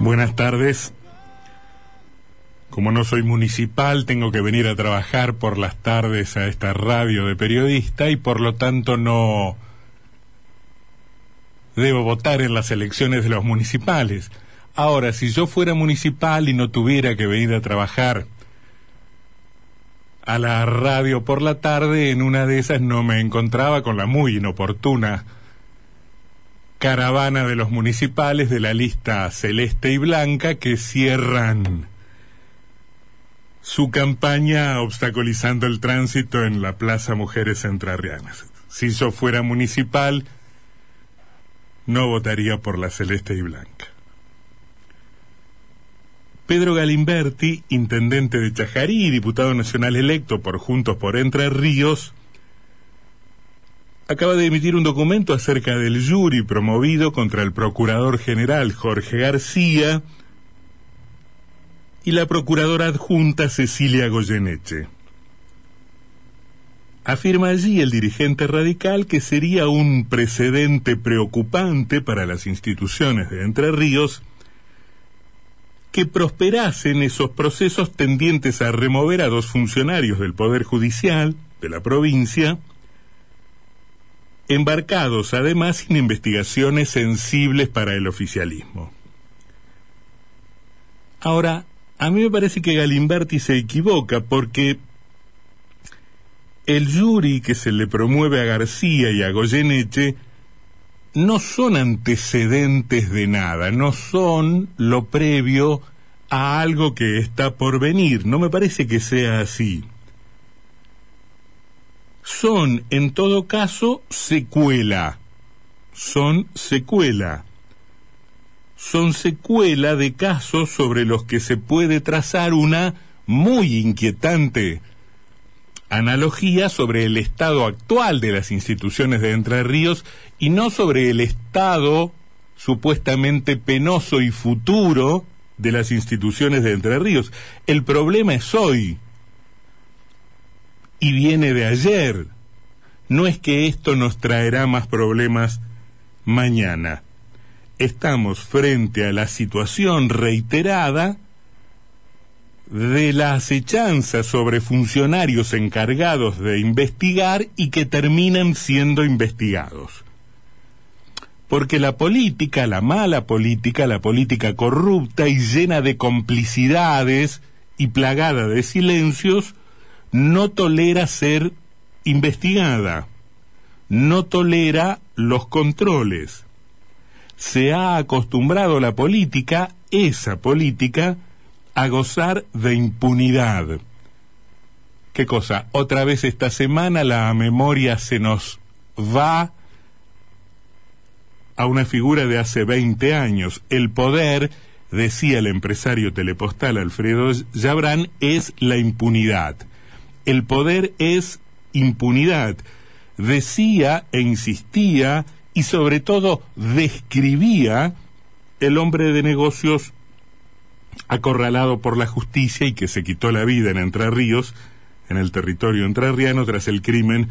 Buenas tardes. Como no soy municipal, tengo que venir a trabajar por las tardes a esta radio de periodista y por lo tanto no debo votar en las elecciones de los municipales. Ahora, si yo fuera municipal y no tuviera que venir a trabajar a la radio por la tarde, en una de esas no me encontraba con la muy inoportuna caravana de los municipales de la lista celeste y blanca que cierran su campaña obstaculizando el tránsito en la Plaza Mujeres Entrerrianas. Si yo fuera municipal, no votaría por la celeste y blanca. Pedro Galimberti, intendente de Chajarí y diputado nacional electo por Juntos por Entre Ríos, acaba de emitir un documento acerca del jury promovido contra el procurador general Jorge García y la procuradora adjunta Cecilia Goyeneche. Afirma allí el dirigente radical que sería un precedente preocupante para las instituciones de Entre Ríos que prosperasen esos procesos tendientes a remover a dos funcionarios del Poder Judicial de la provincia, embarcados además en investigaciones sensibles para el oficialismo. Ahora, a mí me parece que Galimberti se equivoca porque el jury que se le promueve a García y a Goyeneche no son antecedentes de nada, no son lo previo a algo que está por venir. No me parece que sea así son, en todo caso, secuela. Son secuela. Son secuela de casos sobre los que se puede trazar una muy inquietante analogía sobre el estado actual de las instituciones de Entre Ríos y no sobre el estado supuestamente penoso y futuro de las instituciones de Entre Ríos. El problema es hoy y viene de ayer. No es que esto nos traerá más problemas mañana. Estamos frente a la situación reiterada de la acechanza sobre funcionarios encargados de investigar y que terminan siendo investigados. Porque la política, la mala política, la política corrupta y llena de complicidades y plagada de silencios, no tolera ser investigada, no tolera los controles. Se ha acostumbrado la política, esa política, a gozar de impunidad. ¿Qué cosa? Otra vez esta semana la memoria se nos va a una figura de hace 20 años. El poder, decía el empresario telepostal Alfredo Yabrán, es la impunidad el poder es impunidad. Decía e insistía y sobre todo describía el hombre de negocios acorralado por la justicia y que se quitó la vida en Entre Ríos, en el territorio entrerriano, tras el crimen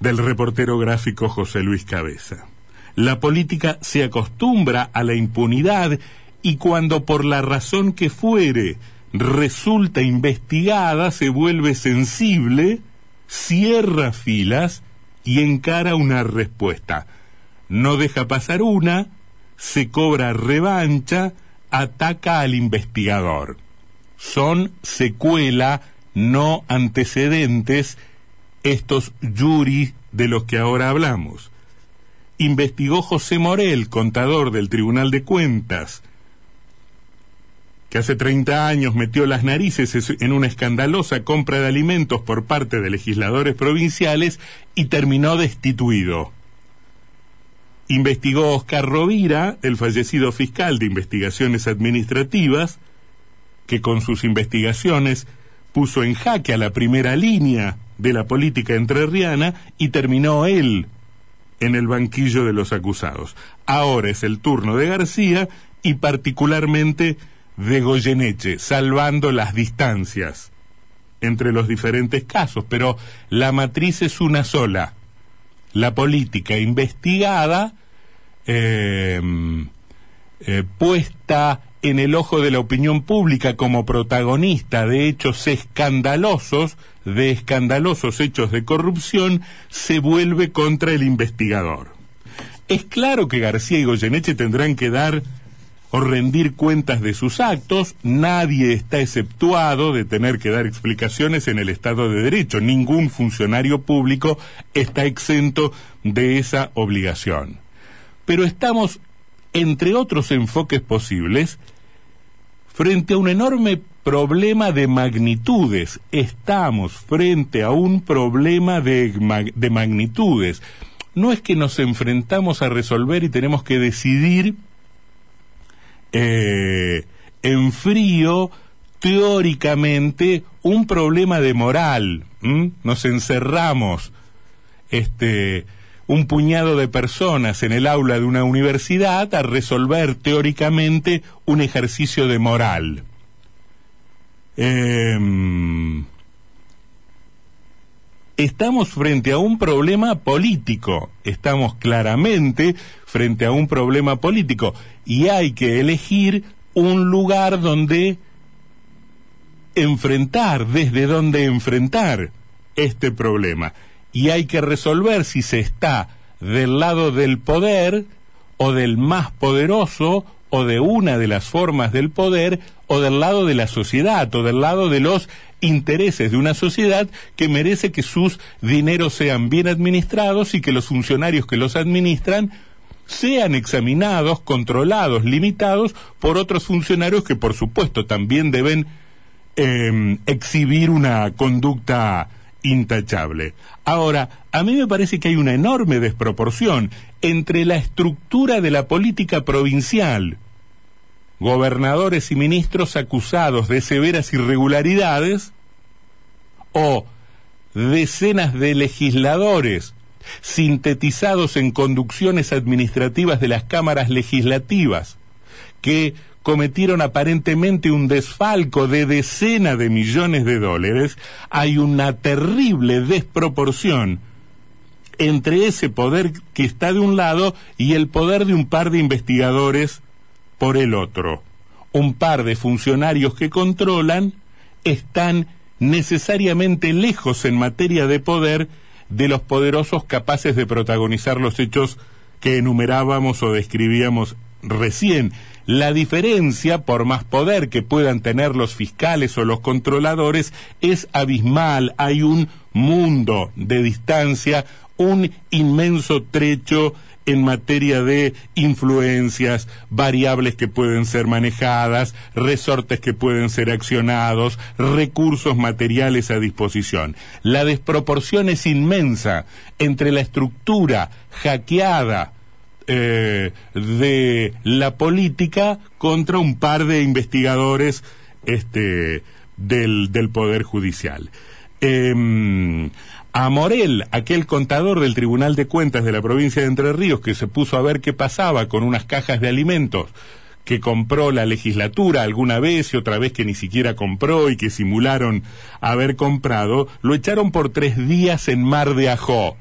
del reportero gráfico José Luis Cabeza. La política se acostumbra a la impunidad y cuando por la razón que fuere resulta investigada, se vuelve sensible, cierra filas y encara una respuesta. No deja pasar una, se cobra revancha, ataca al investigador. Son secuela, no antecedentes, estos juris de los que ahora hablamos. Investigó José Morel, contador del Tribunal de Cuentas, que hace 30 años metió las narices en una escandalosa compra de alimentos por parte de legisladores provinciales y terminó destituido. Investigó Oscar Rovira, el fallecido fiscal de investigaciones administrativas, que con sus investigaciones puso en jaque a la primera línea de la política entrerriana y terminó él en el banquillo de los acusados. Ahora es el turno de García y particularmente de Goyeneche, salvando las distancias entre los diferentes casos, pero la matriz es una sola. La política investigada, em, eh, puesta en el ojo de la opinión pública como protagonista de hechos escandalosos, de escandalosos hechos de corrupción, se vuelve contra el investigador. Es claro que García y Goyeneche tendrán que dar o rendir cuentas de sus actos, nadie está exceptuado de tener que dar explicaciones en el Estado de Derecho, ningún funcionario público está exento de esa obligación. Pero estamos, entre otros enfoques posibles, frente a un enorme problema de magnitudes. Estamos frente a un problema de, de magnitudes. No es que nos enfrentamos a resolver y tenemos que decidir eh, en frío teóricamente un problema de moral. Nos encerramos, este, un puñado de personas en el aula de una universidad a resolver teóricamente un ejercicio de moral. Em, estamos frente a un problema político, estamos claramente frente a un problema político y hay que elegir un lugar donde enfrentar, desde donde enfrentar este problema. Y hay que resolver si se está del lado del poder o del más poderoso o de una de las formas del poder o del lado de la sociedad o del lado de los intereses de una sociedad que merece que sus dineros sean bien administrados y que los funcionarios que los administran sean examinados, controlados, limitados por otros funcionarios que por supuesto también deben em, exhibir una conducta intachable. Ahora, a mí me parece que hay una enorme desproporción entre la estructura de la política provincial, gobernadores y ministros acusados de severas irregularidades, o decenas de legisladores sintetizados en conducciones administrativas de las cámaras legislativas, que cometieron aparentemente un desfalco de decenas de millones de dólares, hay una terrible desproporción entre ese poder que está de un lado y el poder de un par de investigadores por el otro. Un par de funcionarios que controlan están necesariamente lejos en materia de poder de los poderosos capaces de protagonizar los hechos que enumerábamos o describíamos recién. La diferencia, por más poder que puedan tener los fiscales o los controladores, es abismal. Hay un mundo de distancia, un inmenso trecho en materia de influencias, variables que pueden ser manejadas, resortes que pueden ser accionados, recursos materiales a disposición. La desproporción es inmensa entre la estructura hackeada eh, de la política contra un par de investigadores este, del, del Poder Judicial. Em, a Morel, aquel contador del Tribunal de Cuentas de la provincia de Entre Ríos que se puso a ver qué pasaba con unas cajas de alimentos que compró la legislatura alguna vez y otra vez que ni siquiera compró y que simularon haber comprado, lo echaron por tres días en Mar de Ajó.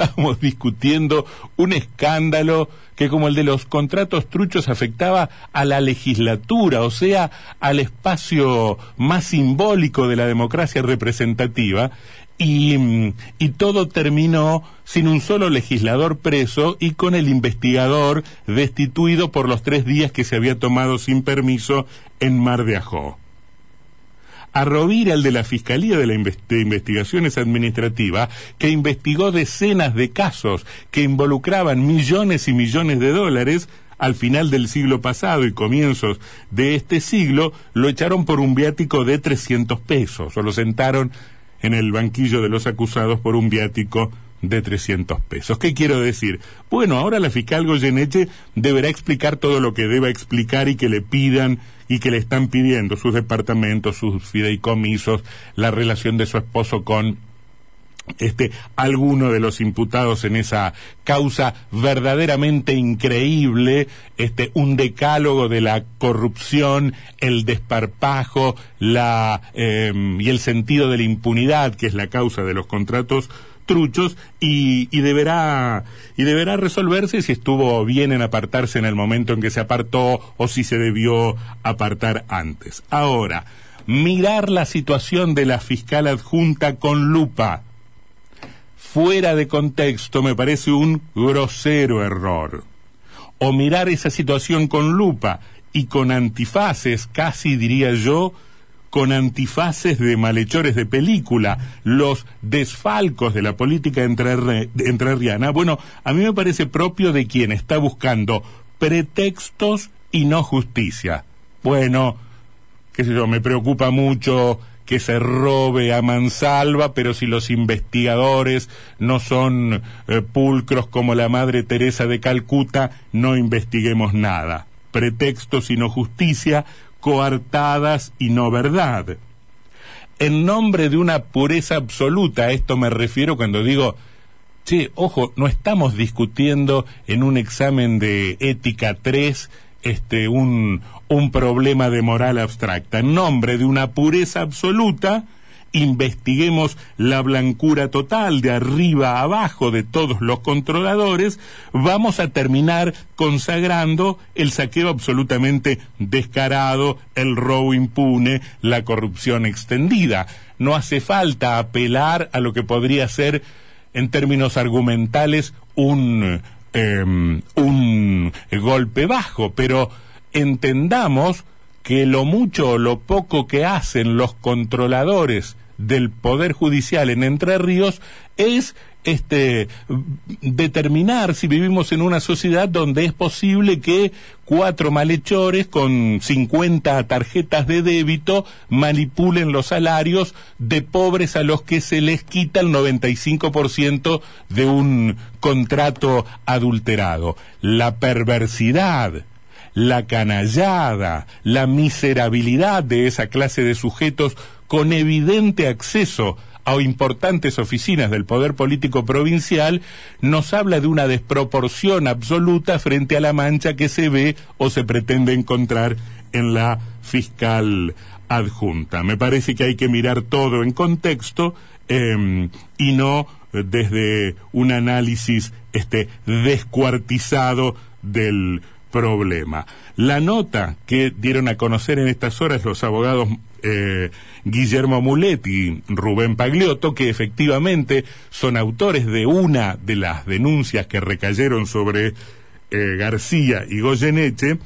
Estábamos discutiendo un escándalo que como el de los contratos truchos afectaba a la legislatura, o sea, al espacio más simbólico de la democracia representativa, y, y, todo terminó sin un solo legislador preso y con el investigador destituido por los tres días que se había tomado sin permiso en Mar de Ajó. A Rovira, el de la Fiscalía de, la Investigaciones Administrativas, que investigó decenas de casos que involucraban millones y millones de dólares, al final del siglo pasado y comienzos de este siglo, lo echaron por un viático de 300 pesos, o lo sentaron en el banquillo de los acusados por un viático de 300 pesos. ¿Qué quiero decir? Bueno, ahora la fiscal Goyeneche deberá explicar todo lo que deba explicar y que le pidan y que le están pidiendo sus departamentos, sus fideicomisos, la relación de su esposo con este alguno de los imputados en esa causa verdaderamente increíble, este un decálogo de la corrupción, el desparpajo, la em, y el sentido de la impunidad, que es la causa de los contratos truchos y, deberá, y deberá resolverse si estuvo bien en apartarse en el momento en que se apartó o si se debió apartar antes. Ahora, mirar la situación de la fiscal adjunta con lupa fuera de contexto me parece un grosero error. O mirar esa situación con lupa y con antifaces, casi diría yo, con antifaces de malhechores de película, los desfalcos de la política entrerriana, bueno, a mí me parece propio de quien está buscando pretextos y no justicia. Bueno, qué sé yo, me preocupa mucho que se robe a mansalva, pero si los investigadores no son eh, pulcros como la Madre Teresa de Calcuta, no investiguemos nada. Pretextos y no justicia, coartadas y no verdad. En nombre de una pureza absoluta, a esto me refiero cuando digo, che, ojo, no estamos discutiendo en un examen de ética 3 este, un, un problema de moral abstracta. En nombre de una pureza absoluta, investiguemos la blancura total de arriba a abajo de todos los controladores, vamos a terminar consagrando el saqueo absolutamente descarado, el robo impune, la corrupción extendida. No hace falta apelar a lo que podría ser, en términos argumentales, un, em, un golpe bajo, pero entendamos que lo mucho o lo poco que hacen los controladores del Poder Judicial en Entre Ríos es este determinar si vivimos en una sociedad donde es posible que cuatro malhechores con 50 tarjetas de débito manipulen los salarios de pobres a los que se les quita el 95% de un contrato adulterado. La perversidad la canallada, la miserabilidad de esa clase de sujetos con evidente acceso a importantes oficinas del poder político provincial, nos habla de una desproporción absoluta frente a la mancha que se ve o se pretende encontrar en la fiscal adjunta. Me parece que hay que mirar todo en contexto em, y no desde un análisis este descuartizado del problema. La nota que dieron a conocer en estas horas los abogados eh, Guillermo Muletti y Rubén Pagliotto, que efectivamente son autores de una de las denuncias que recayeron sobre eh, García y Goyeneche,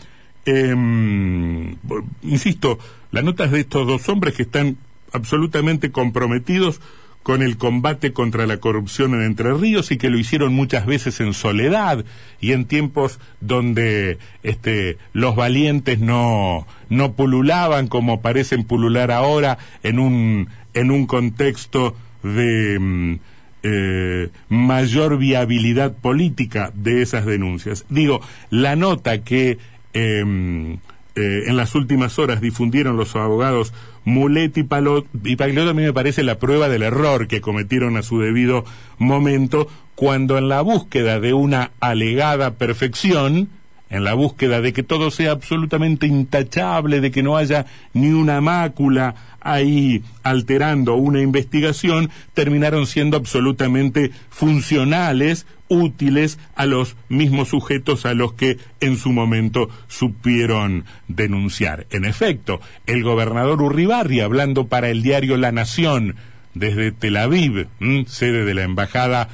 em, insisto, la nota es de estos dos hombres que están absolutamente comprometidos con el combate contra la corrupción en Entre Ríos y que lo hicieron muchas veces en soledad y en tiempos donde este, los valientes no, no pululaban como parecen pulular ahora en un, en un contexto de mm, eh, mayor viabilidad política de esas denuncias. Digo, la nota que em, eh, en las últimas horas difundieron los abogados Mulet y, Palot, y a mí me parece la prueba del error que cometieron a su debido momento cuando en la búsqueda de una alegada perfección, en la búsqueda de que todo sea absolutamente intachable, de que no haya ni una mácula ahí alterando una investigación, terminaron siendo absolutamente funcionales útiles a los mismos sujetos a los que en su momento supieron denunciar. En efecto, el gobernador Urribarri, hablando para el diario La Nación desde Tel Aviv, sede de la embajada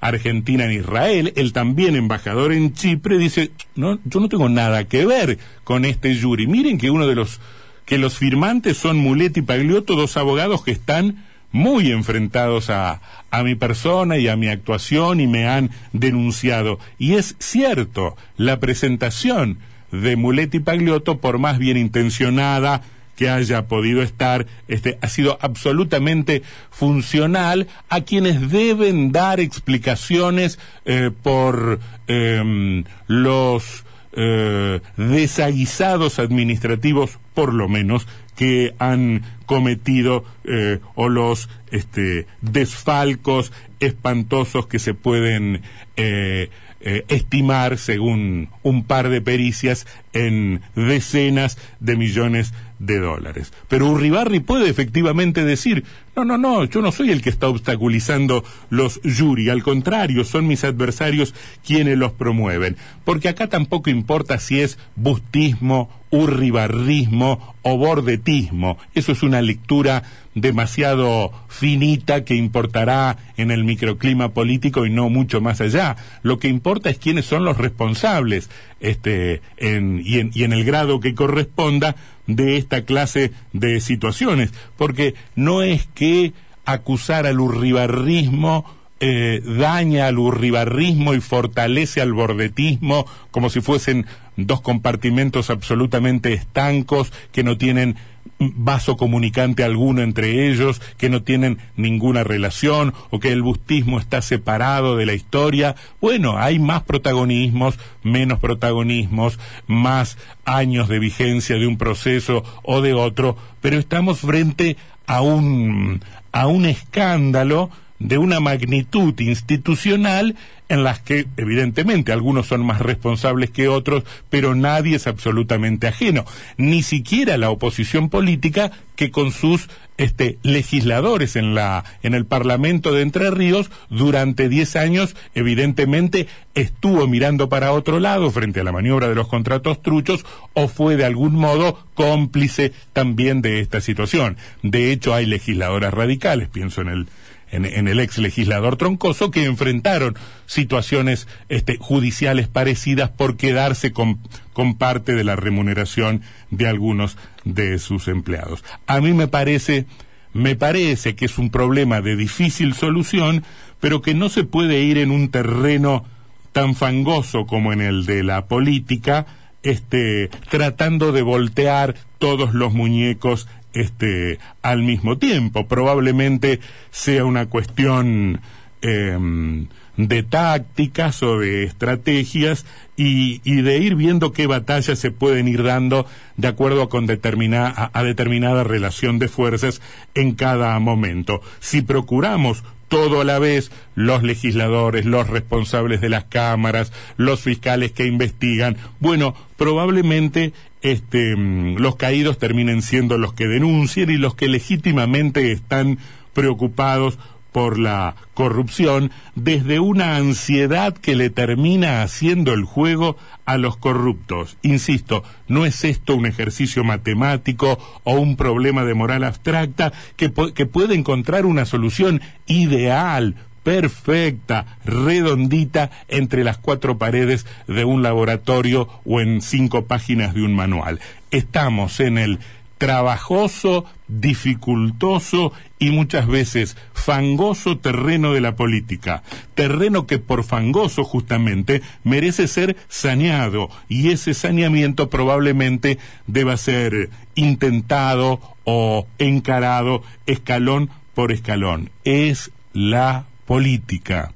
argentina en Israel, el también embajador en Chipre, dice, no, yo no tengo nada que ver con este jury. Miren que uno de los, que los firmantes son Muletti y Pagliotto, dos abogados que están muy enfrentados a, a mi persona y a mi actuación y me han denunciado. Y es cierto, la presentación de Muletti Pagliotto, por más bien intencionada que haya podido estar, este, ha sido absolutamente funcional a quienes deben dar explicaciones eh, por em, los eh, desaguisados administrativos, por lo menos, que han cometido eh, o los este, desfalcos espantosos que se pueden eh, eh, estimar, según un par de pericias, en decenas de millones de dólares. Pero Urribarri puede efectivamente decir, no, no, no, yo no soy el que está obstaculizando los jury, al contrario, son mis adversarios quienes los promueven. Porque acá tampoco importa si es bustismo, urribarrismo o bordetismo. Eso es una lectura demasiado finita que importará en el microclima político y no mucho más allá. Lo que importa es quiénes son los responsables este, en, y, en, y en el grado que corresponda de esta clase de situaciones. Porque no es que acusar al urribarrismo eh, daña al urribarrismo y fortalece al bordetismo como si fuesen dos compartimentos absolutamente estancos que no tienen vaso comunicante alguno entre ellos, que no tienen ninguna relación o que el bustismo está separado de la historia. Bueno, hay más protagonismos, menos protagonismos, más años de vigencia de un proceso o de otro, pero estamos frente a un, a un escándalo de una magnitud institucional en las que evidentemente algunos son más responsables que otros, pero nadie es absolutamente ajeno, ni siquiera la oposición política que con sus este, legisladores en la en el Parlamento de Entre Ríos durante diez años evidentemente estuvo mirando para otro lado frente a la maniobra de los contratos truchos o fue de algún modo cómplice también de esta situación. De hecho hay legisladoras radicales, pienso en el en, el ex legislador Troncoso, que enfrentaron situaciones este, judiciales parecidas por quedarse con, con parte de la remuneración de algunos de sus empleados. A mí me parece, me parece que es un problema de difícil solución, pero que no se puede ir en un terreno tan fangoso como en el de la política, este, tratando de voltear todos los muñecos este, al mismo tiempo. Probablemente sea una cuestión em, de tácticas o de estrategias y, y, de ir viendo qué batallas se pueden ir dando de acuerdo con determinada, a determinada relación de fuerzas en cada momento. Si procuramos todo a la vez, los legisladores, los responsables de las cámaras, los fiscales que investigan, bueno, probablemente este, mm, los caídos terminen siendo los que denuncien y los que legítimamente están preocupados por la corrupción desde una ansiedad que le termina haciendo el juego a los corruptos. Insisto, no es esto un ejercicio matemático o un problema de moral abstracta que, que puede encontrar una solución ideal, perfecta, redondita, entre las cuatro paredes de un laboratorio o en cinco páginas de un manual. Estamos en el trabajoso, dificultoso y muchas veces fangoso terreno de la política, terreno que por fangoso justamente merece ser saneado y ese saneamiento probablemente deba ser intentado o encarado escalón por escalón. Es la política.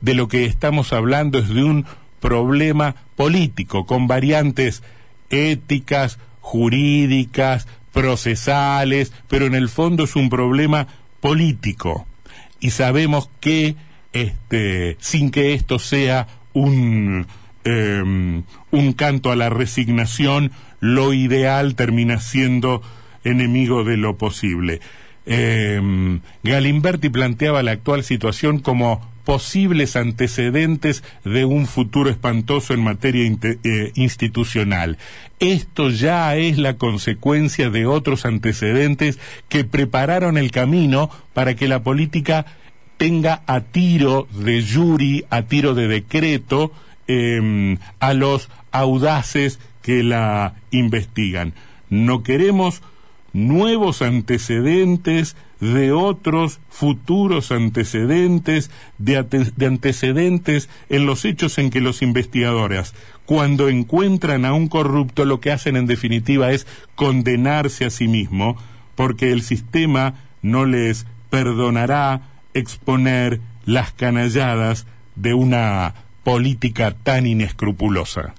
De lo que estamos hablando es de un problema político con variantes éticas, jurídicas, procesales, pero en el fondo es un problema político. Y sabemos que, este, sin que esto sea un, em, un canto a la resignación, lo ideal termina siendo enemigo de lo posible. Eh, Galimberti planteaba la actual situación como posibles antecedentes de un futuro espantoso en materia eh, institucional. Esto ya es la consecuencia de otros antecedentes que prepararon el camino para que la política tenga a tiro de jury, a tiro de decreto, em, a los audaces que la investigan. No queremos nuevos antecedentes de otros futuros antecedentes, de, antecedentes en los hechos en que los investigadores, cuando encuentran a un corrupto, lo que hacen en definitiva es condenarse a sí mismo, porque el sistema no les perdonará exponer las canalladas de una política tan inescrupulosa.